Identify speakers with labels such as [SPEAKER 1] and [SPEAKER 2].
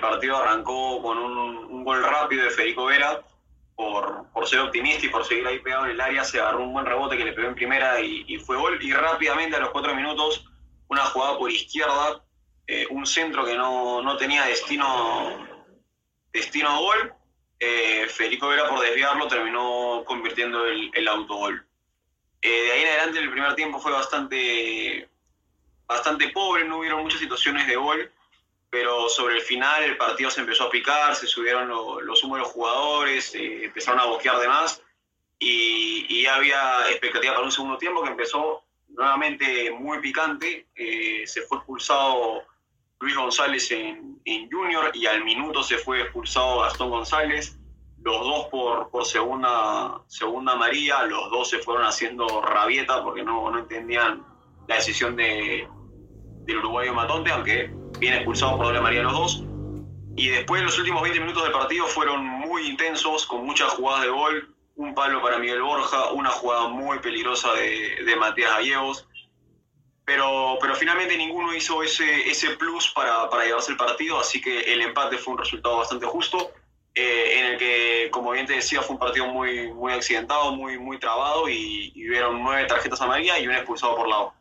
[SPEAKER 1] partido arrancó con un, gol rápido de Federico Vera, por, por, ser optimista y por seguir ahí pegado en el área, se agarró un buen rebote que le pegó en primera y, fue gol. Y rápidamente a los cuatro minutos, una jugada por izquierda, eh, un centro que no, no, tenía destino, destino a gol. Eh, Federico Vera por desviarlo terminó convirtiendo el, el autogol. Eh, de ahí en adelante el primer tiempo fue bastante, bastante pobre, no hubieron muchas situaciones de gol pero sobre el final el partido se empezó a picar, se subieron los humos de los jugadores, eh, empezaron a boquear de más y, y, había expectativa para un segundo tiempo que empezó nuevamente muy picante. Eh, se fue expulsado Luis González en, en, Junior y al minuto se fue expulsado Gastón González. Los dos por, por segunda, segunda María, los dos se fueron haciendo rabieta porque no, no entendían la decisión de, del uruguayo Matonte, aunque viene expulsado por doble María los dos. Y después los últimos 20 minutos del partido fueron muy intensos, con muchas jugadas de gol, un palo para Miguel Borja, una jugada muy peligrosa de, de Matías Gallegos. Pero, pero finalmente ninguno hizo ese, ese plus para, para llevarse el partido, así que el empate fue un resultado bastante justo, eh, en el que, como bien te decía, fue un partido muy, muy accidentado, muy, muy trabado y, y hubieron nueve tarjetas amarillas y un expulsado por lado.